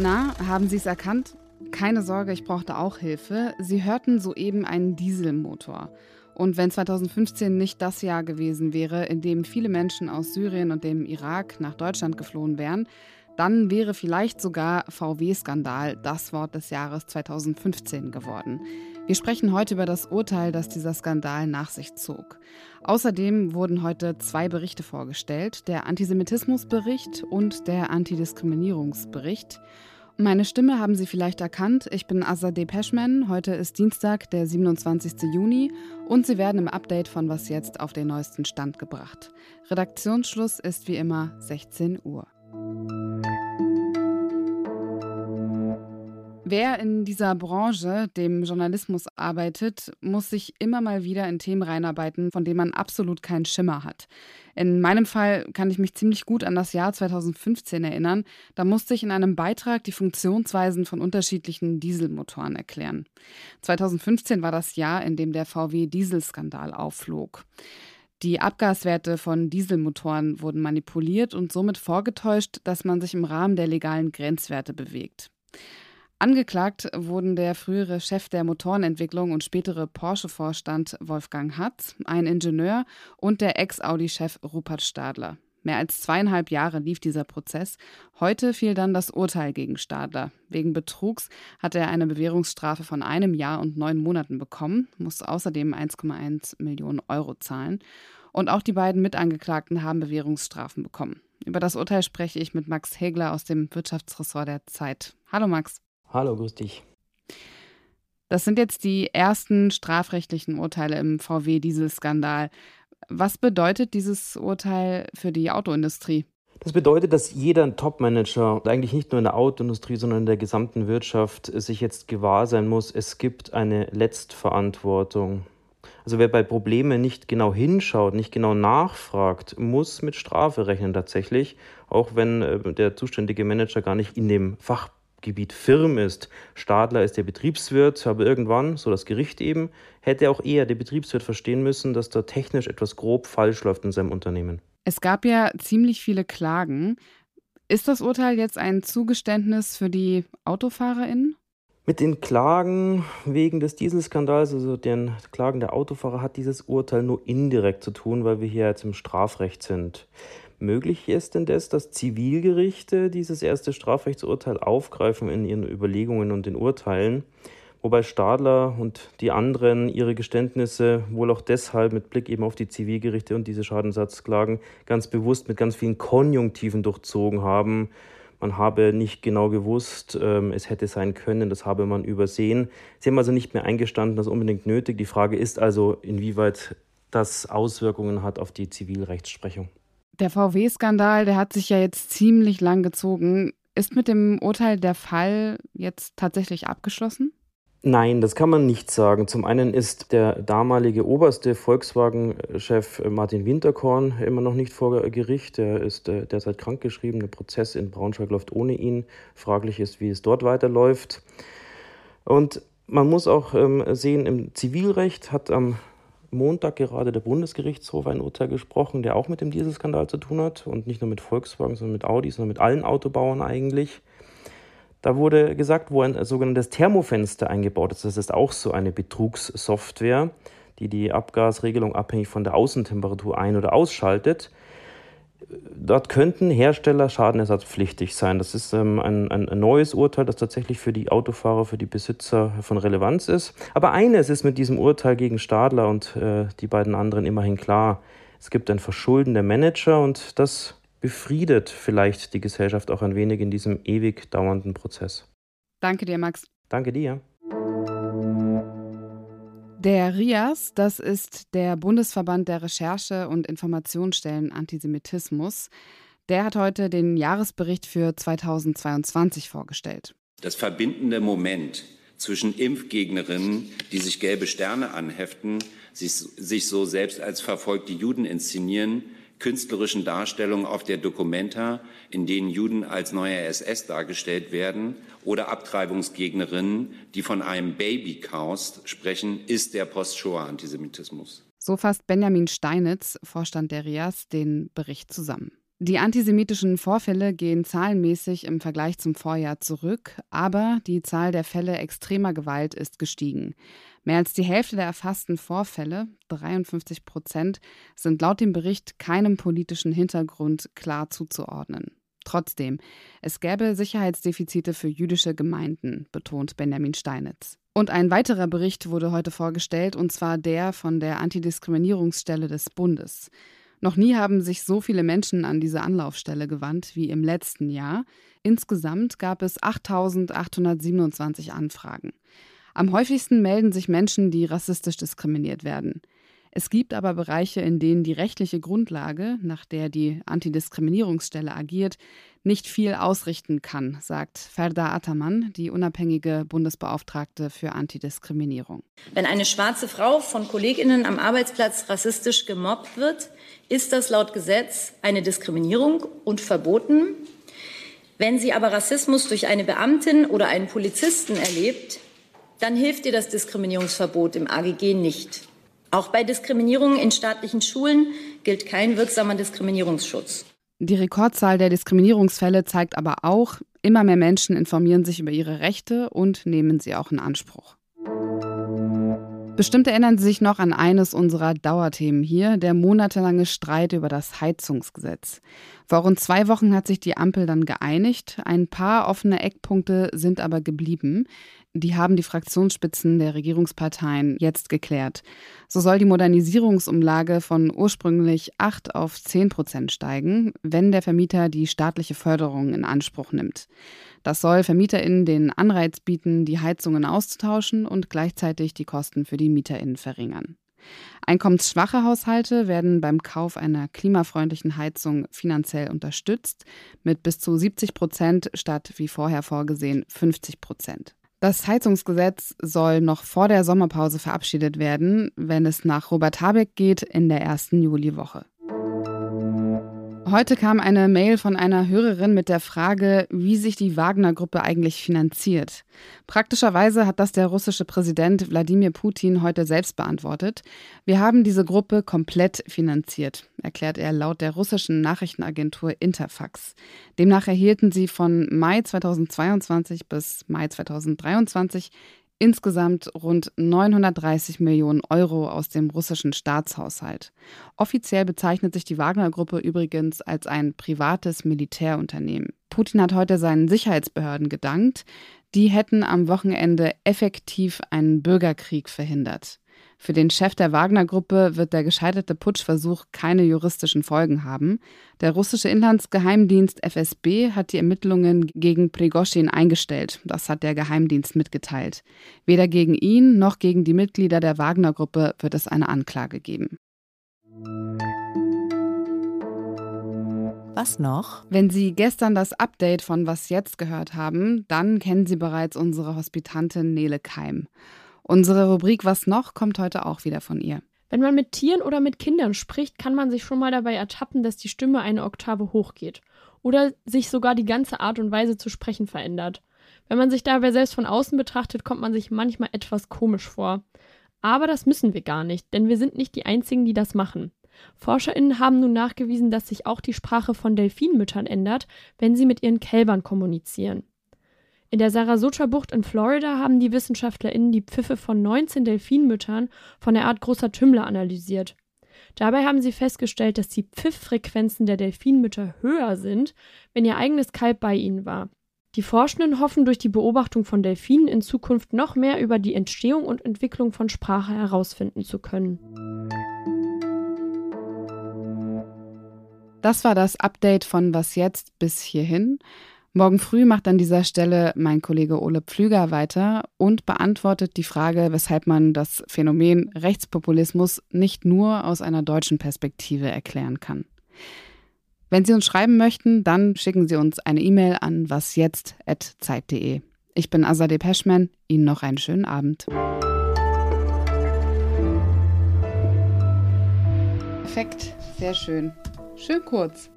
Na, haben Sie es erkannt? Keine Sorge, ich brauchte auch Hilfe. Sie hörten soeben einen Dieselmotor. Und wenn 2015 nicht das Jahr gewesen wäre, in dem viele Menschen aus Syrien und dem Irak nach Deutschland geflohen wären, dann wäre vielleicht sogar VW-Skandal das Wort des Jahres 2015 geworden. Wir sprechen heute über das Urteil, das dieser Skandal nach sich zog. Außerdem wurden heute zwei Berichte vorgestellt, der Antisemitismusbericht und der Antidiskriminierungsbericht. Meine Stimme haben Sie vielleicht erkannt. Ich bin Azadeh Peschman. Heute ist Dienstag, der 27. Juni und Sie werden im Update von Was jetzt auf den neuesten Stand gebracht. Redaktionsschluss ist wie immer 16 Uhr. Wer in dieser Branche, dem Journalismus arbeitet, muss sich immer mal wieder in Themen reinarbeiten, von denen man absolut keinen Schimmer hat. In meinem Fall kann ich mich ziemlich gut an das Jahr 2015 erinnern. Da musste ich in einem Beitrag die Funktionsweisen von unterschiedlichen Dieselmotoren erklären. 2015 war das Jahr, in dem der VW-Dieselskandal aufflog. Die Abgaswerte von Dieselmotoren wurden manipuliert und somit vorgetäuscht, dass man sich im Rahmen der legalen Grenzwerte bewegt. Angeklagt wurden der frühere Chef der Motorenentwicklung und spätere Porsche-Vorstand Wolfgang Hatz, ein Ingenieur und der Ex-Audi-Chef Rupert Stadler. Mehr als zweieinhalb Jahre lief dieser Prozess. Heute fiel dann das Urteil gegen Stadler. Wegen Betrugs hat er eine Bewährungsstrafe von einem Jahr und neun Monaten bekommen, muss außerdem 1,1 Millionen Euro zahlen. Und auch die beiden Mitangeklagten haben Bewährungsstrafen bekommen. Über das Urteil spreche ich mit Max Hegler aus dem Wirtschaftsressort der Zeit. Hallo Max. Hallo, grüß dich. Das sind jetzt die ersten strafrechtlichen Urteile im VW-Dieselskandal. Was bedeutet dieses Urteil für die Autoindustrie? Das bedeutet, dass jeder Topmanager, eigentlich nicht nur in der Autoindustrie, sondern in der gesamten Wirtschaft, sich jetzt gewahr sein muss, es gibt eine Letztverantwortung. Also wer bei Problemen nicht genau hinschaut, nicht genau nachfragt, muss mit Strafe rechnen tatsächlich, auch wenn äh, der zuständige Manager gar nicht in dem Fach Gebiet Firm ist. Stadler ist der Betriebswirt, aber irgendwann, so das Gericht eben, hätte auch eher der Betriebswirt verstehen müssen, dass da technisch etwas grob falsch läuft in seinem Unternehmen. Es gab ja ziemlich viele Klagen. Ist das Urteil jetzt ein Zugeständnis für die AutofahrerInnen? Mit den Klagen wegen des Dieselskandals, also den Klagen der Autofahrer, hat dieses Urteil nur indirekt zu tun, weil wir hier jetzt im Strafrecht sind. Möglich ist denn das, dass Zivilgerichte dieses erste Strafrechtsurteil aufgreifen in ihren Überlegungen und den Urteilen, wobei Stadler und die anderen ihre Geständnisse wohl auch deshalb mit Blick eben auf die Zivilgerichte und diese Schadensersatzklagen ganz bewusst mit ganz vielen Konjunktiven durchzogen haben. Man habe nicht genau gewusst, ähm, es hätte sein können, das habe man übersehen. Sie haben also nicht mehr eingestanden, das unbedingt nötig. Die Frage ist also, inwieweit das Auswirkungen hat auf die Zivilrechtsprechung. Der VW-Skandal, der hat sich ja jetzt ziemlich lang gezogen. Ist mit dem Urteil der Fall jetzt tatsächlich abgeschlossen? Nein, das kann man nicht sagen. Zum einen ist der damalige oberste Volkswagen-Chef Martin Winterkorn immer noch nicht vor Gericht. Er ist äh, derzeit krankgeschrieben. Der Prozess in Braunschweig läuft ohne ihn. Fraglich ist, wie es dort weiterläuft. Und man muss auch ähm, sehen, im Zivilrecht hat am Montag gerade der Bundesgerichtshof ein Urteil gesprochen, der auch mit dem Dieselskandal zu tun hat und nicht nur mit Volkswagen, sondern mit Audi, sondern mit allen Autobauern eigentlich. Da wurde gesagt, wo ein sogenanntes Thermofenster eingebaut ist, das ist auch so eine Betrugssoftware, die die Abgasregelung abhängig von der Außentemperatur ein- oder ausschaltet. Dort könnten Hersteller schadenersatzpflichtig sein. Das ist ähm, ein, ein, neues Urteil, das tatsächlich für die Autofahrer, für die Besitzer von Relevanz ist. Aber eines ist mit diesem Urteil gegen Stadler und äh, die beiden anderen immerhin klar. Es gibt ein Verschulden der Manager und das befriedet vielleicht die Gesellschaft auch ein wenig in diesem ewig dauernden Prozess. Danke dir, Max. Danke dir. Der RIAS, das ist der Bundesverband der Recherche- und Informationsstellen Antisemitismus, der hat heute den Jahresbericht für 2022 vorgestellt. Das verbindende Moment zwischen Impfgegnerinnen, die sich gelbe Sterne anheften, sich, so selbst als verfolgte Juden inszenieren, künstlerischen Darstellungen auf der Documenta, in denen Juden als neue SS dargestellt werden, oder Abtreibungsgegnerinnen, die von einem Babychaos sprechen, ist der Post-Shoah-Antisemitismus. So fasst Benjamin Steinitz, Vorstand der RIAS, den Bericht zusammen. Die antisemitischen Vorfälle gehen zahlenmäßig im Vergleich zum Vorjahr zurück, aber die Zahl der Fälle extremer Gewalt ist gestiegen. Mehr als die Hälfte der erfassten Vorfälle, 53 Prozent, sind laut dem Bericht keinem politischen Hintergrund klar zuzuordnen. Trotzdem, es gäbe Sicherheitsdefizite für jüdische Gemeinden, betont Benjamin Steinitz. Und ein weiterer Bericht wurde heute vorgestellt, und zwar der von der Antidiskriminierungsstelle des Bundes. Noch nie haben sich so viele Menschen an diese Anlaufstelle gewandt wie im letzten Jahr. Insgesamt gab es 8.827 Anfragen. Am häufigsten melden sich Menschen, die rassistisch diskriminiert werden. Es gibt aber Bereiche, in denen die rechtliche Grundlage, nach der die Antidiskriminierungsstelle agiert, nicht viel ausrichten kann, sagt Ferda Ataman, die unabhängige Bundesbeauftragte für Antidiskriminierung. Wenn eine schwarze Frau von Kolleginnen am Arbeitsplatz rassistisch gemobbt wird, ist das laut Gesetz eine Diskriminierung und verboten. Wenn sie aber Rassismus durch eine Beamtin oder einen Polizisten erlebt, dann hilft ihr das Diskriminierungsverbot im AGG nicht. Auch bei Diskriminierung in staatlichen Schulen gilt kein wirksamer Diskriminierungsschutz. Die Rekordzahl der Diskriminierungsfälle zeigt aber auch, immer mehr Menschen informieren sich über ihre Rechte und nehmen sie auch in Anspruch. Bestimmt erinnern Sie sich noch an eines unserer Dauerthemen hier, der monatelange Streit über das Heizungsgesetz. Vor rund zwei Wochen hat sich die Ampel dann geeinigt. Ein paar offene Eckpunkte sind aber geblieben. Die haben die Fraktionsspitzen der Regierungsparteien jetzt geklärt. So soll die Modernisierungsumlage von ursprünglich 8 auf 10 Prozent steigen, wenn der Vermieter die staatliche Förderung in Anspruch nimmt. Das soll VermieterInnen den Anreiz bieten, die Heizungen auszutauschen und gleichzeitig die Kosten für die MieterInnen verringern. Einkommensschwache Haushalte werden beim Kauf einer klimafreundlichen Heizung finanziell unterstützt mit bis zu 70 Prozent statt wie vorher vorgesehen 50 Prozent. Das Heizungsgesetz soll noch vor der Sommerpause verabschiedet werden, wenn es nach Robert Habeck geht, in der ersten Juliwoche. Heute kam eine Mail von einer Hörerin mit der Frage, wie sich die Wagner-Gruppe eigentlich finanziert. Praktischerweise hat das der russische Präsident Wladimir Putin heute selbst beantwortet. Wir haben diese Gruppe komplett finanziert, erklärt er laut der russischen Nachrichtenagentur Interfax. Demnach erhielten sie von Mai 2022 bis Mai 2023 insgesamt rund 930 Millionen Euro aus dem russischen Staatshaushalt. Offiziell bezeichnet sich die Wagner-Gruppe übrigens als ein privates Militärunternehmen. Putin hat heute seinen Sicherheitsbehörden gedankt. Die hätten am Wochenende effektiv einen Bürgerkrieg verhindert. Für den Chef der Wagner-Gruppe wird der gescheiterte Putschversuch keine juristischen Folgen haben. Der russische Inlandsgeheimdienst FSB hat die Ermittlungen gegen Prigoschin eingestellt. Das hat der Geheimdienst mitgeteilt. Weder gegen ihn noch gegen die Mitglieder der Wagner-Gruppe wird es eine Anklage geben. Was noch? Wenn Sie gestern das Update von Was jetzt gehört haben, dann kennen Sie bereits unsere Hospitantin Nele Keim. Unsere Rubrik Was noch kommt heute auch wieder von ihr. Wenn man mit Tieren oder mit Kindern spricht, kann man sich schon mal dabei ertappen, dass die Stimme eine Oktave hochgeht oder sich sogar die ganze Art und Weise zu sprechen verändert. Wenn man sich dabei selbst von außen betrachtet, kommt man sich manchmal etwas komisch vor. Aber das müssen wir gar nicht, denn wir sind nicht die Einzigen, die das machen. ForscherInnen haben nun nachgewiesen, dass sich auch die Sprache von Delfinmüttern ändert, wenn sie mit ihren Kälbern kommunizieren. In der Sarasota-Bucht in Florida haben die WissenschaftlerInnen die Pfiffe von 19 Delfinmüttern von der Art großer Tümmler analysiert. Dabei haben sie festgestellt, dass die Pfifffrequenzen der Delfinmütter höher sind, wenn ihr eigenes Kalb bei ihnen war. Die Forschenden hoffen durch die Beobachtung von Delfinen in Zukunft noch mehr über die Entstehung und Entwicklung von Sprache herausfinden zu können. Das war das Update von Was jetzt bis hierhin. Morgen früh macht an dieser Stelle mein Kollege Ole Pflüger weiter und beantwortet die Frage, weshalb man das Phänomen Rechtspopulismus nicht nur aus einer deutschen Perspektive erklären kann. Wenn Sie uns schreiben möchten, dann schicken Sie uns eine E-Mail an wasjetzt.zeit.de. Ich bin Azadeh Peschman. Ihnen noch einen schönen Abend. Perfekt, sehr schön. Schön kurz.